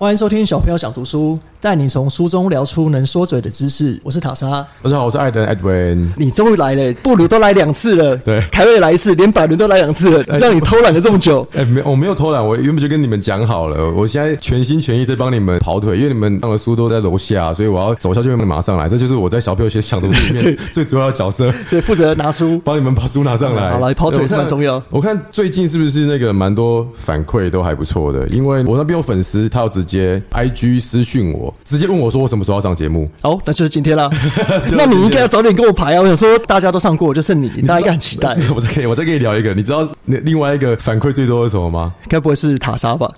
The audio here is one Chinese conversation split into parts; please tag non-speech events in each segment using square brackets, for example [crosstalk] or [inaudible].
欢迎收听小朋友想读书，带你从书中聊出能说嘴的知识。我是塔莎，大家好，我是艾登 Edwin。你终于来了，布鲁都来两次了，对凯瑞来一次，连百伦都来两次了，让你偷懒了这么久。哎、没，我没有偷懒，我原本就跟你们讲好了，我现在全心全意在帮你们跑腿，因为你们上的书都在楼下，所以我要走下去马上来，这就是我在小朋友学想读书里面 [laughs] 最主要的角色，所以负责拿书。帮你们把书拿上来。好来跑腿是蛮重要我看最近是不是那个蛮多反馈都还不错的，因为我那边有粉丝，他有直接 IG 私讯我，直接问我说我什么时候要上节目。好，那就是今天啦。[laughs] 那你应该要早点跟我排啊！我想说大家都上过，就剩你，大家应该很期待。[laughs] 我再跟你，我再跟你聊一个，你知道那另外一个反馈最多是什么吗？该不会是塔莎吧？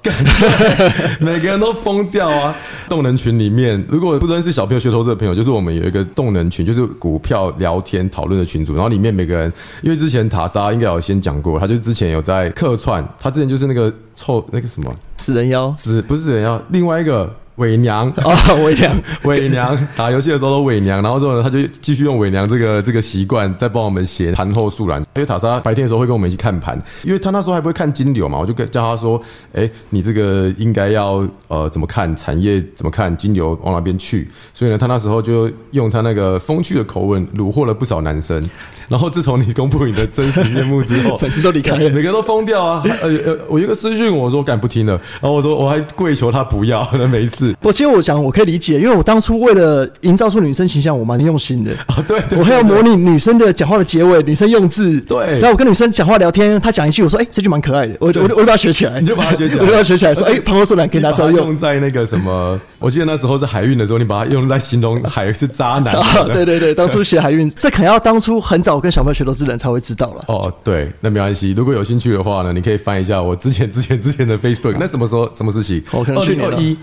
[laughs] 每个人都疯掉啊！动能群里面，如果不认识小朋友学投资的朋友，就是我们有一个动能群，就是股票聊天讨论的群组。然后里面每个人，因为之前塔莎应该有先讲过，他就是之前有在客串，他之前就是那个臭那个什么？死人妖。死，不是人妖，另外一个伪娘。啊，[laughs] 伪娘。[laughs] 伪娘打游戏的时候都伪娘，然后之后呢，他就继续用伪娘这个这个习惯，在帮我们写盘后速览。因为塔莎白天的时候会跟我们一起看盘，因为他那时候还不会看金流嘛，我就跟叫他说：“哎、你这个应该要呃怎么看产业，怎么看金流往哪边去。”所以呢，他那时候就用他那个风趣的口吻虏获了不少男生。然后自从你公布你的真实面目之后，[laughs] 粉丝都离开了每个都疯掉啊！呃呃，我一个私讯我说：“敢不听了。”然后我说我还跪求他不要，那每一次我其实我想我可以理解，因为我当初为了营造出女生形象，我蛮用心的。啊，[laughs] 对对我还要模拟女生的讲话的结尾，女生用字。对然后我跟女生讲话聊天，她讲一句，我说：“哎、这句蛮可爱的。”我就我就我就把它学起来，你就把它学起来 [laughs] 我就把它学起来，说：“哎、旁后说两可以拿出来用。在那个什么，我记得那时候是海运的时候，你把它用在形容海是渣男。[laughs] 啊，对对对，当初写海运，这可能要当初很早跟小朋友学投资的人才会知道了。哦，对，那没关系。如果有兴趣的话呢，你可以翻一下我之前、之前、之前的 Facebook。那什么时候、什么事情？我可能去二一，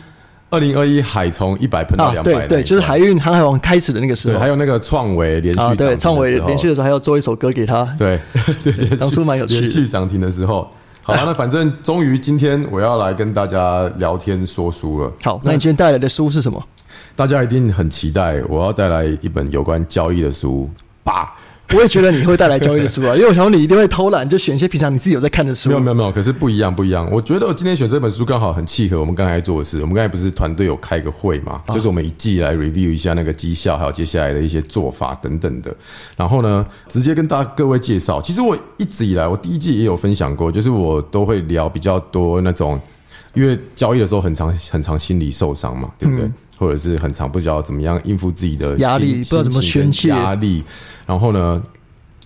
二零二一海从一百喷到啊，两百、对对，就是海运航海王开始的那个时对，候还。有那个创维连续啊，对，创维连续的时候还要做一首歌给他。对 [laughs] 对对，当初蛮有趣的连续涨停的时候。好了，那反正终于今天我要来跟大家聊天说书了。好，那你今天带来的书是什么？大家一定很期待，我要带来一本有关交易的书。爸，我也觉得你会带来交易的书啊，[laughs] 因为我想说你一定会偷懒，就选一些平常你自己有在看的书。没有没有没有，可是不一样不一样。我觉得我今天选这本书刚好很契合我们刚才做的事。我们刚才不是团队有开个会嘛，就是我们一季来 review 一下那个绩效，还有接下来的一些做法等等的。然后呢，直接跟大家各位介绍。其实我一直以来，我第一季也有分享过，就是我都会聊比较多那种，因为交易的时候很常很常心理受伤嘛，对不对？或者是很常不知道怎么样应付自己的压力心不知道怎么宣泄压力。然后呢，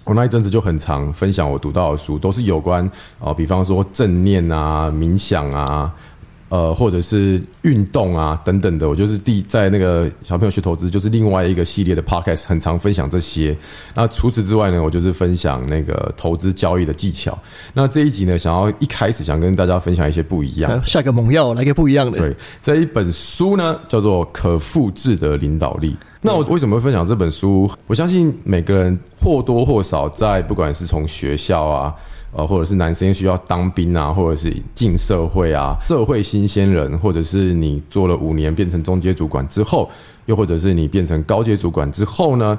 我那一阵子就很常分享我读到的书，都是有关呃，比方说正念啊、冥想啊。呃，或者是运动啊等等的，我就是第在那个小朋友学投资，就是另外一个系列的 podcast，很常分享这些。那除此之外呢，我就是分享那个投资交易的技巧。那这一集呢，想要一开始想跟大家分享一些不一样来下个猛药，来个不一样的。对，这一本书呢叫做《可复制的领导力》。那我为什么会分享这本书？我相信每个人或多或少在不管是从学校啊。呃，或者是男生需要当兵啊，或者是进社会啊，社会新鲜人，或者是你做了五年变成中阶主管之后，又或者是你变成高阶主管之后呢，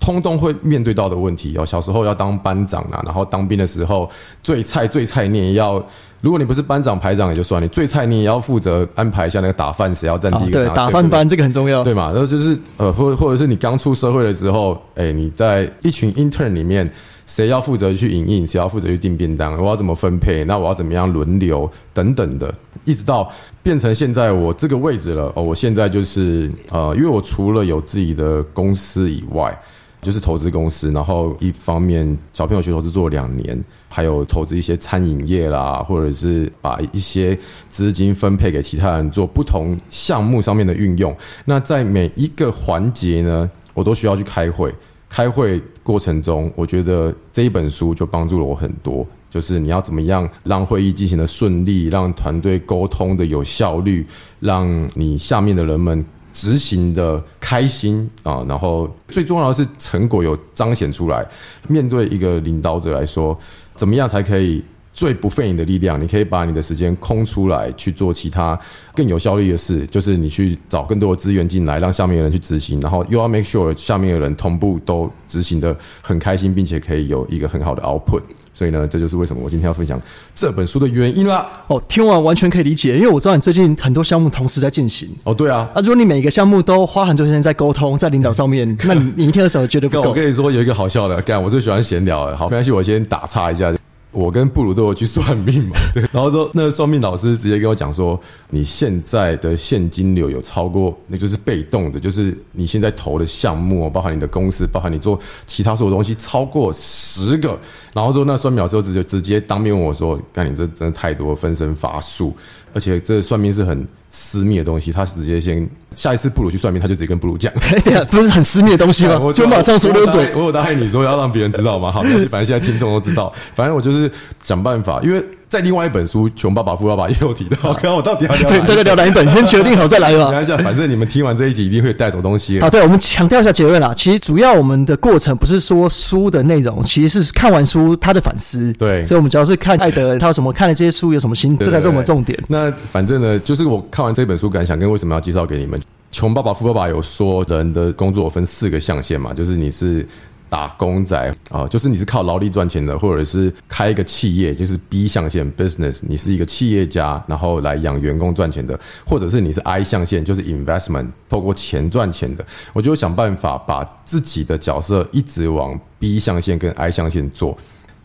通通会面对到的问题哦。小时候要当班长啊，然后当兵的时候最菜最菜，你也要，如果你不是班长排长也就算，你最菜你也要负责安排一下那个打饭谁要站第啊，一个，对，打饭班这个很重要。对嘛？然后就是呃，或或者是你刚出社会的时候，哎，你在一群 intern 里面，谁要负责去影印，谁要负责去订便当，我要怎么分配？那我要怎么样轮流等等的，一直到变成现在我这个位置了。哦，我现在就是呃，因为我除了有自己的公司以外。就是投资公司，然后一方面小朋友学投资做两年，还有投资一些餐饮业啦，或者是把一些资金分配给其他人做不同项目上面的运用。那在每一个环节呢，我都需要去开会。开会过程中，我觉得这一本书就帮助了我很多。就是你要怎么样让会议进行的顺利，让团队沟通的有效率，让你下面的人们执行的开心啊，然后最重要的是成果有彰显出来。面对一个领导者来说，怎么样才可以最不费你的力量？你可以把你的时间空出来去做其他更有效率的事，就是你去找更多的资源进来，让下面的人去执行，然后又要 make sure 下面的人同步都执行的很开心，并且可以有一个很好的 output。所以呢，这就是为什么我今天要分享这本书的原因啦。哦，听完完全可以理解，因为我知道你最近很多项目同时在进行。哦，对啊，啊，如果你每个项目都花很多时间在沟通、在领导上面，[laughs] 那你你一天的时候绝对不够。我跟你说有一个好笑的，干，我最喜欢闲聊了。好，没关系，我先打岔一下。我跟布鲁都有去算命嘛，[laughs] 对，然后说那个算命老师直接跟我讲说，你现在的现金流有超过，那就是被动的，就是你现在投的项目，包含你的公司，包含你做其他所有东西，超过十个。然后说那算命老师直接直接当面问我说，那你这真的太多分身乏术，而且这算命是很。私密的东西，他直接先下一次布鲁去算命，他就直接跟布鲁讲，[laughs] 不是很私密的东西吗？[laughs] 我就马上说溜嘴。我有答应你说要让别人知道吗？好，反正现在听众都知道，反正我就是想办法，因为。在另外一本书《穷爸爸富爸爸》也有提到，[laughs] 看我到底要聊对对聊哪一本？先决定好再来吧。聊一下，反正你们听完这一集一定会带走东西。好，对，我们强调一下结论啦。其实主要我们的过程不是说书的内容，其实是看完书他的反思。对，所以我们主要是看艾德他有什么看了这些书有什么心，这才是我们重点。那反正呢，就是我看完这本书感想跟为什么要介绍给你们。《穷爸爸富爸爸》有说人的工作分四个象限嘛，就是你是。打工仔啊，就是你是靠劳力赚钱的，或者是开一个企业，就是 B 象限 business，你是一个企业家，然后来养员工赚钱的，或者是你是 I 象限，就是 investment，透过钱赚钱的。我就想办法把自己的角色一直往 B 象限跟 I 象限做。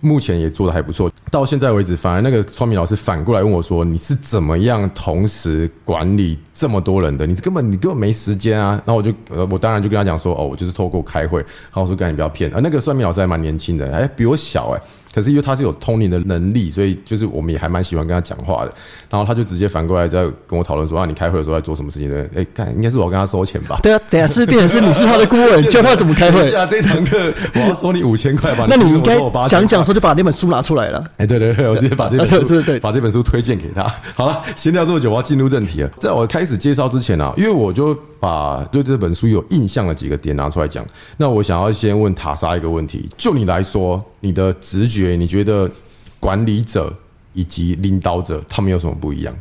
目前也做的还不错，到现在为止，反而那个算命老师反过来问我说：“你是怎么样同时管理这么多人的？你根本你根本没时间啊！”然后我就呃，我当然就跟他讲说：“哦，我就是透过开会。”然后我说：“赶紧不要骗啊！”那个算命老师还蛮年轻的，哎，比我小哎。可是因为他是有通灵的能力，所以就是我们也还蛮喜欢跟他讲话的。然后他就直接反过来在跟我讨论说：“啊，你开会的时候在做什么事情呢？”哎，干，应该是我跟他收钱吧？对啊，等下是变成是你是他的顾问，教他怎么开会。啊，[laughs] 这堂课我要收你五千块吧？那你应该讲讲候就把那本书拿出来了。哎，对对对，我直接把这本书对把这本书推荐给他。好了，闲聊这么久，我要进入正题了。在我开始介绍之前啊，因为我就把对这本书有印象的几个点拿出来讲。那我想要先问塔莎一个问题：就你来说，你的直觉，你觉得？管理者以及领导者，他们有什么不一样？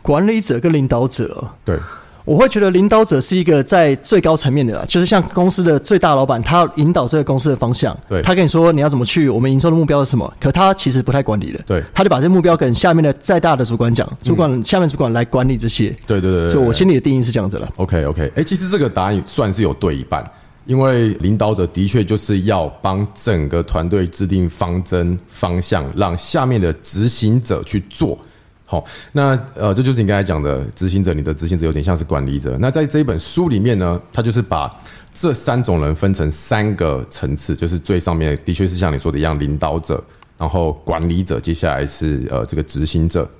管理者跟领导者，对，我会觉得领导者是一个在最高层面的啦，就是像公司的最大老板，他引导这个公司的方向。对，他跟你说你要怎么去，我们营收的目标是什么？可他其实不太管理的。对，他就把这目标跟下面的再大的主管讲，主管下面主管来管理这些。对对对，就我心里的定义是这样子了。OK OK，哎，其实这个答案算是有对一半。因为领导者的确就是要帮整个团队制定方针方向，让下面的执行者去做。好，那呃，这就是你刚才讲的执行者，你的执行者有点像是管理者。那在这一本书里面呢，他就是把这三种人分成三个层次，就是最上面的确是像你说的一样，领导者，然后管理者，接下来是呃这个执行者。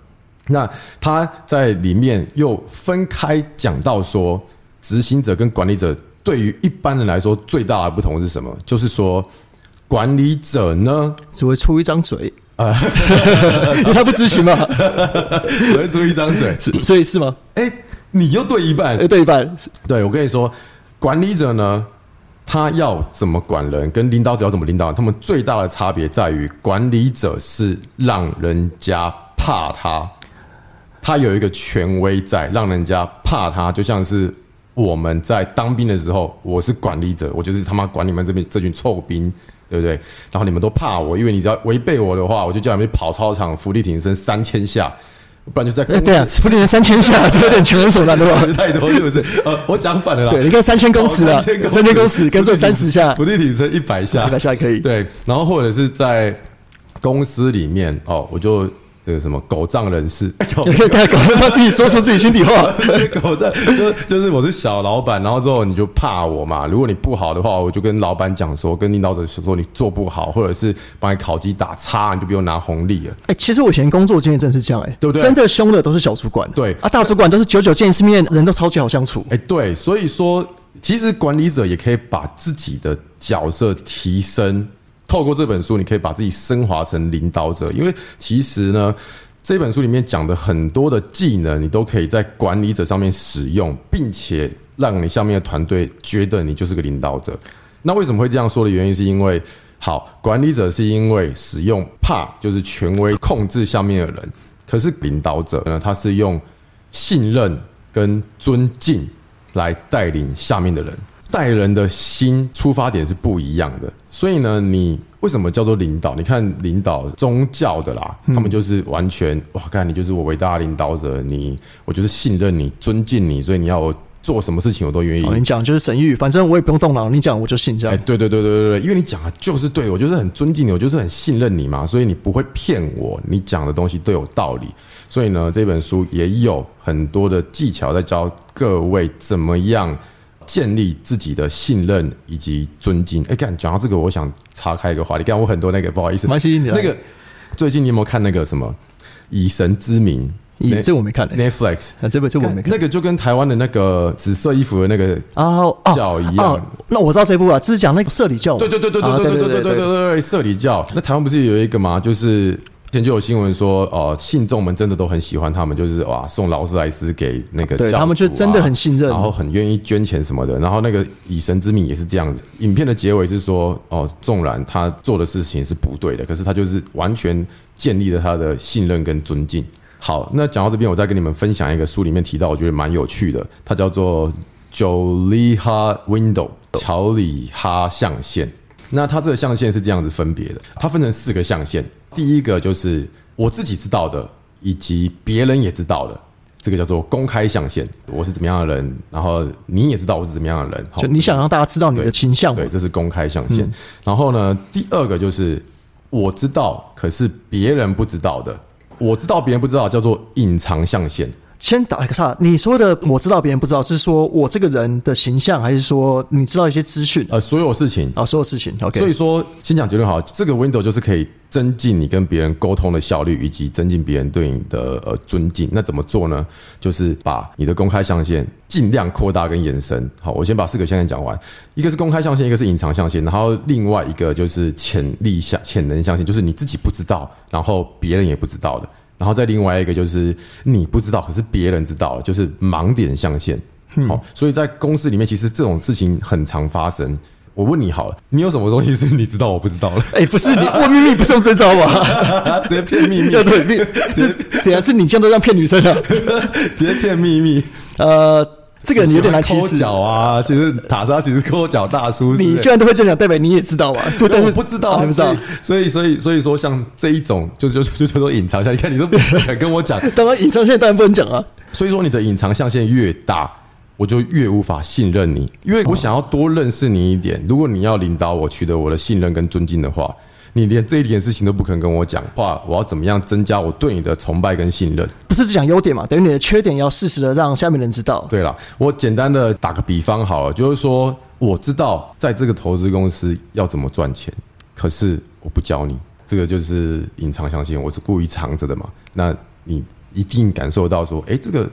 那他在里面又分开讲到说，执行者跟管理者。对于一般人来说，最大的不同是什么？就是说，管理者呢只会出一张嘴 [laughs] 啊，因为他不执行嘛，只会出一张嘴，所以是吗？哎，你又对一半，对一半。对我跟你说，管理者呢，他要怎么管人，跟领导者要怎么领导，他们最大的差别在于，管理者是让人家怕他，他有一个权威在，让人家怕他，就像是。我们在当兵的时候，我是管理者，我就是他妈管你们这边这群臭兵，对不对？然后你们都怕我，因为你只要违背我的话，我就叫你们跑操场、伏地挺身三千下，不然就是在对啊，伏地挺身三千下，[laughs] 这有点强人所难对吧？太多是不是？呃，我讲反了啦。对，你看三千公尺啊，三千公尺，跟做三十下，伏地挺身一百下，一百下可以。对，然后或者是在公司里面哦，我就。这个什么狗仗人势，[laughs] 太狗他自己说出自己心底话。[laughs] 狗仗就就是我是小老板，然后之后你就怕我嘛。如果你不好的话，我就跟老板讲说，跟领导者说你做不好，或者是把你考绩打叉，你就不用拿红利了。哎，其实我以前工作经验真的是这样，哎，对不对？真的凶的都是小主管，对啊，大主管都是久久见一次面，人都超级好相处。哎，对，所以说其实管理者也可以把自己的角色提升。透过这本书，你可以把自己升华成领导者，因为其实呢，这本书里面讲的很多的技能，你都可以在管理者上面使用，并且让你下面的团队觉得你就是个领导者。那为什么会这样说的原因，是因为好管理者是因为使用怕就是权威控制下面的人，可是领导者呢，他是用信任跟尊敬来带领下面的人。带人的心出发点是不一样的，所以呢，你为什么叫做领导？你看领导宗教的啦，他们就是完全哇，看你就是我伟大的领导者，你我就是信任你、尊敬你，所以你要我做什么事情我都愿意。哦，你讲就是神谕，反正我也不用动脑，你讲我就信这哎，样。哎对对对对对，因为你讲的就是对，我就是很尊敬你，我就是很信任你嘛，所以你不会骗我，你讲的东西都有道理。所以呢，这本书也有很多的技巧在教各位怎么样建立自己的信任以及尊敬。哎，干讲到这个，我想岔开一个话题，干我很多那个不好意思，蛮吸引你来那个最近你有没有看那个什么《以神之名》咦，这我没看诶、Netflix？啊，这本这我没看那个就跟台湾的那个紫色衣服的那个啊哦教一样哦，那我知道这部啊，这是讲那个社里教。对对对对对啊对对对对对对社里教。那台湾不是有一个吗？就是之前就有新闻说，哦，信众们真的都很喜欢他们，就是哇，送劳斯莱斯给那个对他们就真的很信任然后很愿意捐钱什么的。然后那个以神之名也是这样子。影片的结尾是说，哦，纵然他做的事情是不对的，可是他就是完全建立了他的信任跟尊敬。好，那讲到这边，我再跟你们分享一个书里面提到，我觉得蛮有趣的，它叫做 Joliha Window 乔里哈象限。那它这个象限是这样子分别的，它分成四个象限。第一个就是我自己知道的，以及别人也知道的，这个叫做公开象限。我是怎么样的人，然后你也知道我是怎么样的人。好就你想让大家知道你的对形象对，这是公开象限。然后呢，第二个就是我知道，可是别人不知道的。我知道别人不知道，叫做隐藏象限。先打一个岔，你说的我知道别人不知道，是说我这个人的形象，还是说你知道一些资讯呃，所有事情。啊？所有事情，OK。所以说，先讲结论好，这个 window 就是可以增进你跟别人沟通的效率，以及增进别人对你的呃尊敬。那怎么做呢？就是把你的公开象限尽量扩大跟延伸。好，我先把四个象限讲完，一个是公开象限，一个是隐藏象限，然后另外一个就是潜力象潜能象限，就是你自己不知道，然后别人也不知道的。然后再另外一个就是你不知道，可是别人知道，就是盲点象限。好，所以在公司里面，其实这种事情很常发生。我问你好了，你有什么东西是你知道我不知道的？[laughs] 哎、不是你问秘密不是用这招吧？[laughs] 直接骗秘密，要对秘，这等下是你这样都这样骗女生啊？[laughs] 直接骗秘密。呃，这个你有点难启脚啊，其实塔莎其实抠脚大叔，你居然都会这样讲，代表你也知道吧？就但是我不知道不知道。所以所以所以说，像这一种就就就叫做隐藏下，你看你都不敢跟我讲，当然，隐藏现在当然不能讲啊。所以说你的隐藏象限越大，我就越无法信任你，因为我想要多认识你一点。如果你要领导我取得我的信任跟尊敬的话，你连这一点事情都不肯跟我讲话，我要怎么样增加我对你的崇拜跟信任？不是只讲优点嘛？等于你的缺点要适时的让下面人知道。对了，我简单的打个比方好了，就是说我知道在这个投资公司要怎么赚钱，可是我不教你，这个就是隐藏相信，我是故意藏着的嘛。那你一定感受到说，哎，这个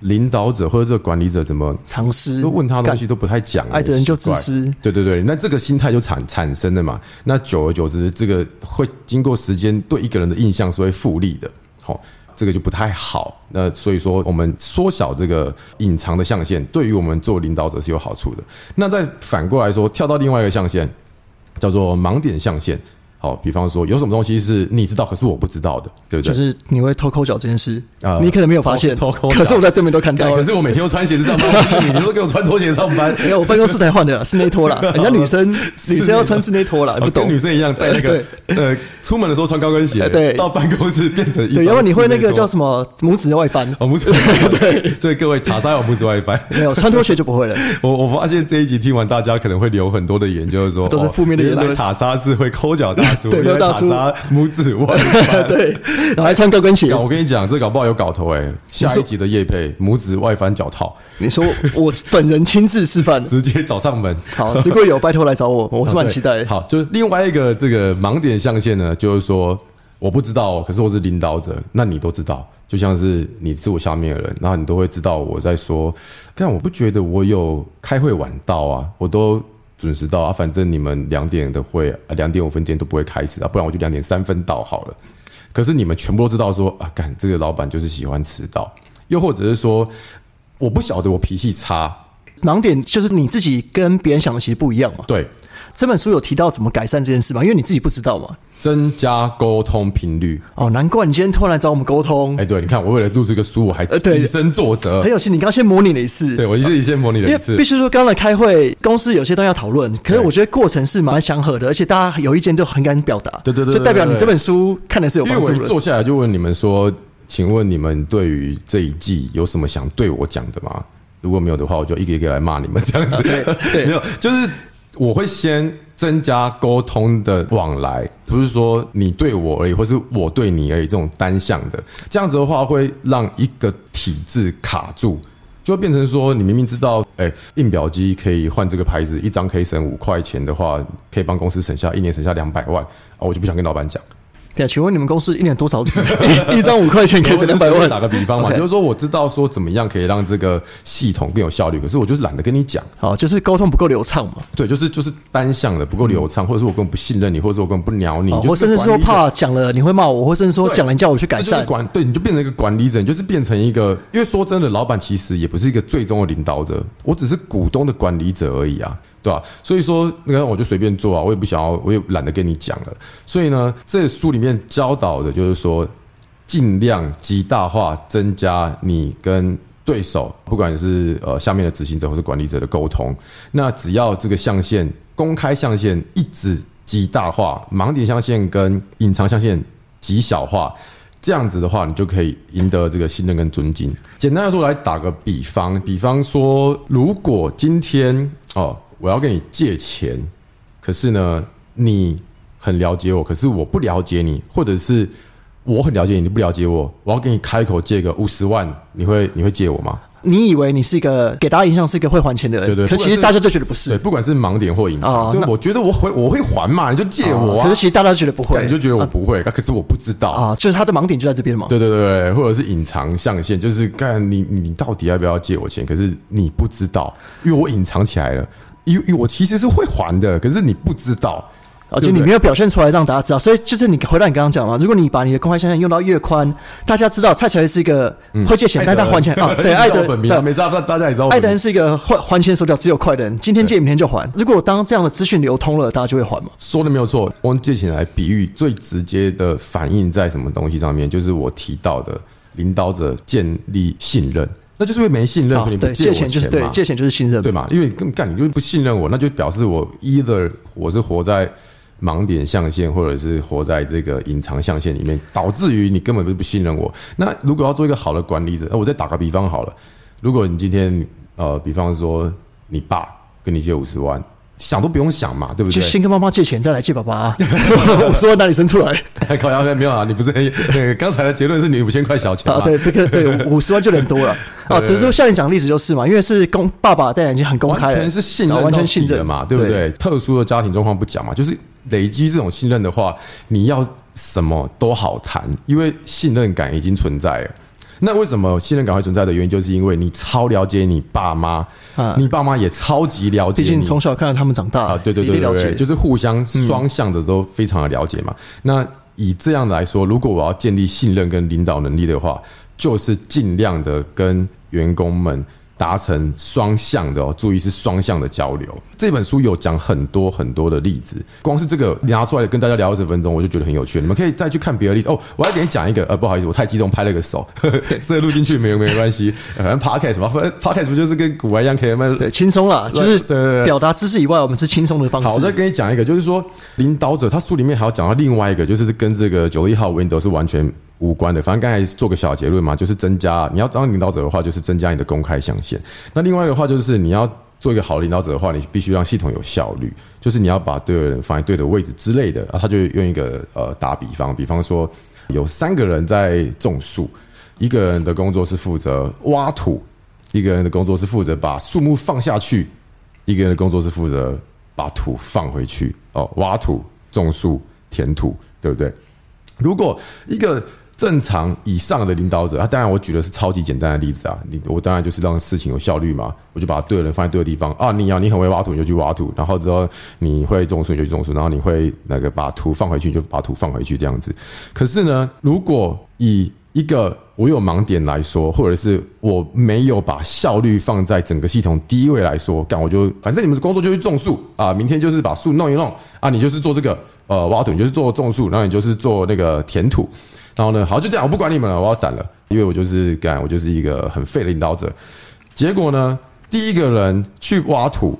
领导者或者这个管理者怎么尝试都问他东西都不太讲，爱的人就自私。对对对，那这个心态就产产生了嘛。那久而久之，这个会经过时间对一个人的印象是会复利的。好、这个就不太好。那所以说，我们缩小这个隐藏的象限，对于我们做领导者是有好处的。那再反过来说，跳到另外一个象限，叫做盲点象限。好，比方说有什么东西是你知道，可是我不知道的，对不对？就是你会偷抠脚这件事啊，你可能没有发现，偷偷抠可是我在对面都看到了。可是我每天都穿鞋子上班，[laughs] 你都给我穿拖鞋上班。没有，我办公室才换的室内拖啦，[laughs] 人家女生女生要穿室内拖啦，你不哦跟懂女生一样带那个呃，出门的时候穿高跟鞋，哎对到办公室变成一对，双要不然你会那个叫什么拇指外翻？哦，拇指外翻，[laughs] 对，所以各位塔莎有拇指外翻。没有穿拖鞋就不会了。我我发现这一集听完，大家可能会留很多的言，就是说都是负面的言论哦原来塔莎是会抠脚大叔，大叔拇指外翻。[laughs] 对，然后还穿高跟鞋。我跟你讲，这搞不好有搞头哎！下一集的叶配拇指外翻脚套，你说我本人亲自示范，[laughs] 直接找上门。好，如果有拜托来找我，[laughs] 我是蛮期待的。好，就是另外一个这个盲点象限呢，就是说我不知道，可是我是领导者，那你都知道，就像是你是我下面的人，然后你都会知道我在说，但我不觉得我有开会晚到啊，我都准时到啊，反正你们两点的会，啊两点五分之间都不会开始啊，不然我就两点三分到好了。可是你们全部都知道说啊，干这个老板就是喜欢迟到，又或者是说我不晓得我脾气差，盲点就是你自己跟别人想的其实不一样嘛。对，这本书有提到怎么改善这件事吗？因为你自己不知道嘛。增加沟通频率。哦，难怪你今天突然来找我们沟通哎、，对，你看我为了录这个书，我还以身作则很。有心。你刚刚先模拟了一次，对，我自己先模拟了一次必。须说，刚刚来开会，公司有些东西要讨论，可是我觉得过程是蛮祥和的，而且大家有意见就很敢表达，对对对就代表你这本书看的是有帮助的。我坐下来就问你们说，请问你们对于这一季有什么想对我讲的吗？如果没有的话，我就一个一个来骂你们这样子。对对 [laughs] 没有，就是我会先增加沟通的往来，不是说你对我而已，或是我对你而已，这种单向的。这样子的话，会让一个体制卡住。就会变成说，你明明知道，哎、印表机可以换这个牌子，一张可以省五块钱的话，可以帮公司省下一年省下两百万，啊，我就不想跟老板讲。对啊，请问你们公司一年多少纸？一 [laughs] 一张五块钱可以省两百万。打个比方嘛就是说我知道说怎么样可以让这个系统更有效率，可是我就是懒得跟你讲。好，就是沟通不够流畅嘛，对，就是就是单向的不够流畅，或者是我根本不信任你，或者是我根本不鸟你，哦就是或甚至说怕讲了你会骂我，或甚至说对讲了你叫我去改善。管对，你就变成一个管理者，你就是变成一个，因为说真的，老板其实也不是一个最终的领导者，我只是股东的管理者而已啊，对吧、所以说，那个我就随便做啊，我也不想要，我也懒得跟你讲了。所以呢，这书里面教导的就是说，尽量极大化增加你跟对手，不管是呃下面的执行者或是管理者的沟通。那只要这个象限公开象限一直极大化，盲点象限跟隐藏象限极小化，这样子的话，你就可以赢得这个信任跟尊敬。简单的说，来打个比方，比方说，如果今天哦，我要跟你借钱，可是呢，你很了解我，可是我不了解你，或者是我很了解你，你不了解我，我要跟你开口借个五十万，你会你会借我吗？你以为你是一个给大家印象是一个会还钱的人，对对可其实大家就觉得不是对，不管是盲点或隐藏，对，我觉得我会我会还嘛，你就借我啊。可是其实大家觉得不会，你就觉得我不会，可是我不知道。啊，就是他的盲点就在这边嘛。对对对对，或者是隐藏象限，就是看你你到底要不要借我钱？可是你不知道，因为我隐藏起来了，因为我其实是会还的，可是你不知道。而且你没有表现出来让大家知道，所以就是你回到你刚刚讲嘛，如果你把你的公开象限用到越宽，大家知道蔡才会是一个会借钱，但他还钱 [laughs] 啊，对，爱的本名，对没知道，大家也知道。爱的人是一个还还钱手脚只有快的人，今天借明天就还。如果当这样的资讯流通了，大家就会还嘛。说的没有错，我用借钱来比喻，最直接的反映在什么东西上面？就是我提到的领导者建立信任，那就是因为没信任，所以你不借钱就是对嘛，借钱就是信任，对嘛？因为你根本干，你就是不信任我，那就表示我 either 我是活在盲点象限，或者是活在这个隐藏象限里面，导致于你根本就不信任我。那如果要做一个好的管理者，那我再打个比方好了，如果你今天呃，比方说你爸跟你借五十万，想都不用想嘛，对不对？就先跟妈妈借钱，再来借爸爸、啊。[laughs] 我说哪里生出来 [laughs] 靠腰没有啊，你不是那个刚才的结论是你五千块小钱啊？吗？对，这个对五十万就人多了 [laughs] 啊。只是说像你讲的例子就是嘛，因为是公爸爸当然已经很公开了，完全是信任，啊完全信任嘛，对不对？特殊的家庭状况不讲嘛，就是累积这种信任的话，你要什么都好谈，因为信任感已经存在了。那为什么信任感会存在的原因，就是因为你超了解你爸妈，啊。你爸妈也超级了解你，毕竟从小看到他们长大啊，对对对对对，就是互相双向的都非常的了解嘛。那以这样来说，如果我要建立信任跟领导能力的话，就是尽量的跟员工们达成双向的哦，注意是双向的交流。这本书有讲很多很多的例子，光是这个拿出来跟大家聊二十分钟，我就觉得很有趣。你们可以再去看别的例子哦。我要给你讲一个，呃，不好意思，我太激动拍了个手，[laughs] 这个 [laughs] 录进去没有没有关系，反正 podcast 嘛，反正 podcast 不就是跟古玩一样可以慢慢对轻松了，就是对表达知识以外，我们是轻松的方式。好，我再跟你讲一个，就是说领导者，他书里面还要讲到另外一个，就是跟这个九十一号 Windows 是完全无关的。反正刚才做个小结论嘛，就是增加你要当领导者的话，就是增加你的公开象限。那另外的话，就是你要做一个好领导者的话，你必须让系统有效率，就是你要把对的人放在对的位置之类的。啊，他就用一个呃打比方，比方说有三个人在种树，一个人的工作是负责挖土，一个人的工作是负责把树木放下去，一个人的工作是负责把土放回去哦，挖土、种树、填土，对不对？如果一个正常以上的领导者，啊，当然我举的是超级简单的例子啊，你我当然就是让事情有效率嘛，我就把对的人放在对的地方啊，你要你很会挖土你就去挖土，然后之后你会种树你就去种树，然后你会那个把土放回去你就把土放回去这样子。可是呢，如果以一个我有盲点来说，或者是我没有把效率放在整个系统第一位来说，干我就反正你们的工作就是种树啊，明天就是把树弄一弄啊，你就是做这个呃挖土，你就是做种树，然后你就是做那个填土，然后呢，好就这样，我不管你们了，我要散了，因为我就是干，我就是一个很废的领导者。结果呢，第一个人去挖土。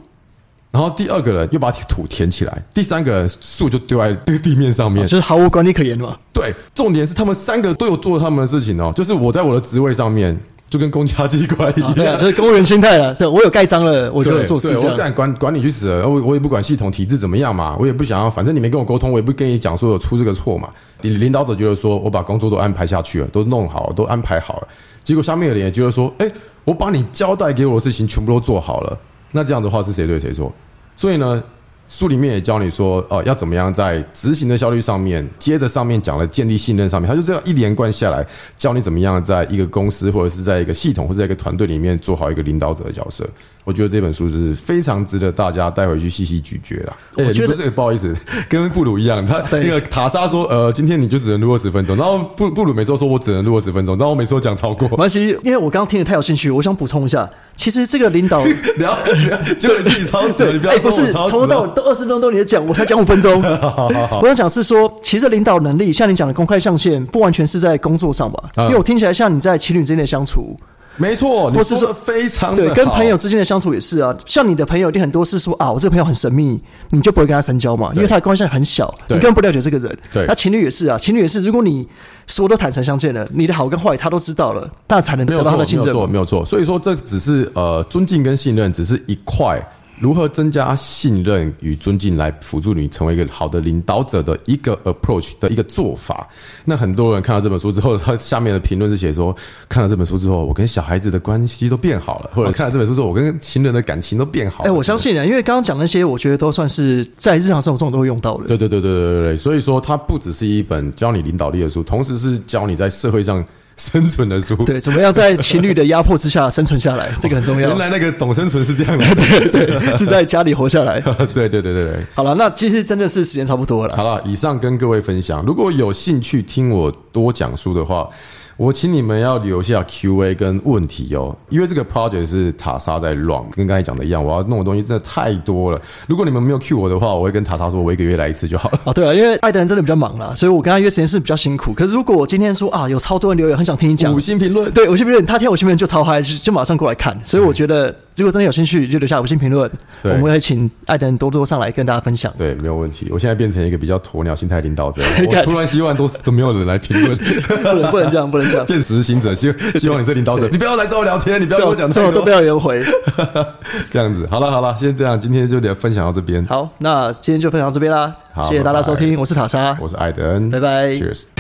然后第二个人又把土填起来，第三个人树就丢在这个地面上面，[laughs] 就是毫无管理可言嘛。对，重点是他们三个都有做他们的事情哦，就是我在我的职位上面就跟公家机关一样，对啊，就是公务员心态了。对，我有盖章了，我就有做事情。我敢管管你去死了，我我也不管系统体制怎么样嘛，我也不想要，反正你没跟我沟通，我也不跟你讲说有出这个错嘛。领领导者觉得说我把工作都安排下去了，都弄好，都安排好了，结果下面的人也觉得说，哎，我把你交代给我的事情全部都做好了，那这样的话是谁对谁错？所以呢，书里面也教你说，哦，要怎么样在执行的效率上面，接着上面讲了建立信任上面，他就这样一连贯下来，教你怎么样在一个公司或者是在一个系统或者在一个团队里面做好一个领导者的角色。我觉得这本书是非常值得大家带回去细细咀嚼啦。我觉得不好意思，跟布鲁一样，他那个塔莎说，呃，今天你就只能录二十分钟，然后布布鲁每周说我只能录二十分钟，然后我每次都讲超过。没关系，因为我刚刚听得太有兴趣，我想补充一下，其实这个领导，[laughs] 你要就你自己超时，你不要不是从头到都二十分钟都你讲，我才讲五分钟。[laughs] 我想讲是说，其实领导能力像你讲的公开象限，不完全是在工作上吧？因为我听起来像你在情侣之间的相处。没错，或是说非常对，跟朋友之间的相处也是啊。像你的朋友，一定很多是说啊，我这个朋友很神秘，你就不会跟他深交嘛，因为他的关系很小，你根本不了解这个人。对，那情侣也是啊，情侣也是，如果你说都坦诚相见了，你的好跟坏他都知道了，那才能得到他的信任。没有错，没有错。所以说，这只是呃，尊敬跟信任只是一块。如何增加信任与尊敬，来辅助你成为一个好的领导者的一个 approach 的一个做法？那很多人看到这本书之后，他下面的评论是写说：看了这本书之后，我跟小孩子的关系都变好了；或者看了这本书之后，我跟情人的感情都变好。哎，我相信啊，因为刚刚讲那些，我觉得都算是在日常生活中都会用到的。对对对对对对对，所以说它不只是一本教你领导力的书，同时是教你在社会上。生存的书，[laughs] 对，怎么样在情侣的压迫之下生存下来，这个很重要。原来那个懂生存是这样的，[laughs] 对对，是在家里活下来。[laughs] 对对对对对。好了，那其实真的是时间差不多了。好了，以上跟各位分享，如果有兴趣听我多讲书的话。我请你们要留下 Q&A 跟问题哦，因为这个 project 是塔莎在 run，跟刚才讲的一样，我要弄的东西真的太多了。如果你们没有 Q 我的话，我会跟塔莎说，我一个月来一次就好了。啊，对啊，因为爱的人真的比较忙啦，所以我跟他约时间是比较辛苦。可是如果我今天说啊，有超多人留言，很想听你讲五星评论，对五星评论，他听五星评论就超嗨，就就马上过来看。所以我觉得，如果真的有兴趣，就留下五星评论，我们会请爱的人多多上来跟大家分享。对，没有问题。我现在变成一个比较鸵鸟心态领导者，[laughs] 我突然希望都都没有人来评论，不能不能这样，不能这样，[laughs] 变执行者。希希望你这领导者，你不要来找我聊天，你不要跟我讲这么。多，都不要人回。[laughs] 这样子，好了好了，先这样，今天就得分享到这边。好，那今天就分享到这边啦，谢谢大家收听，我是塔莎，我是艾德恩，拜拜，Cheers。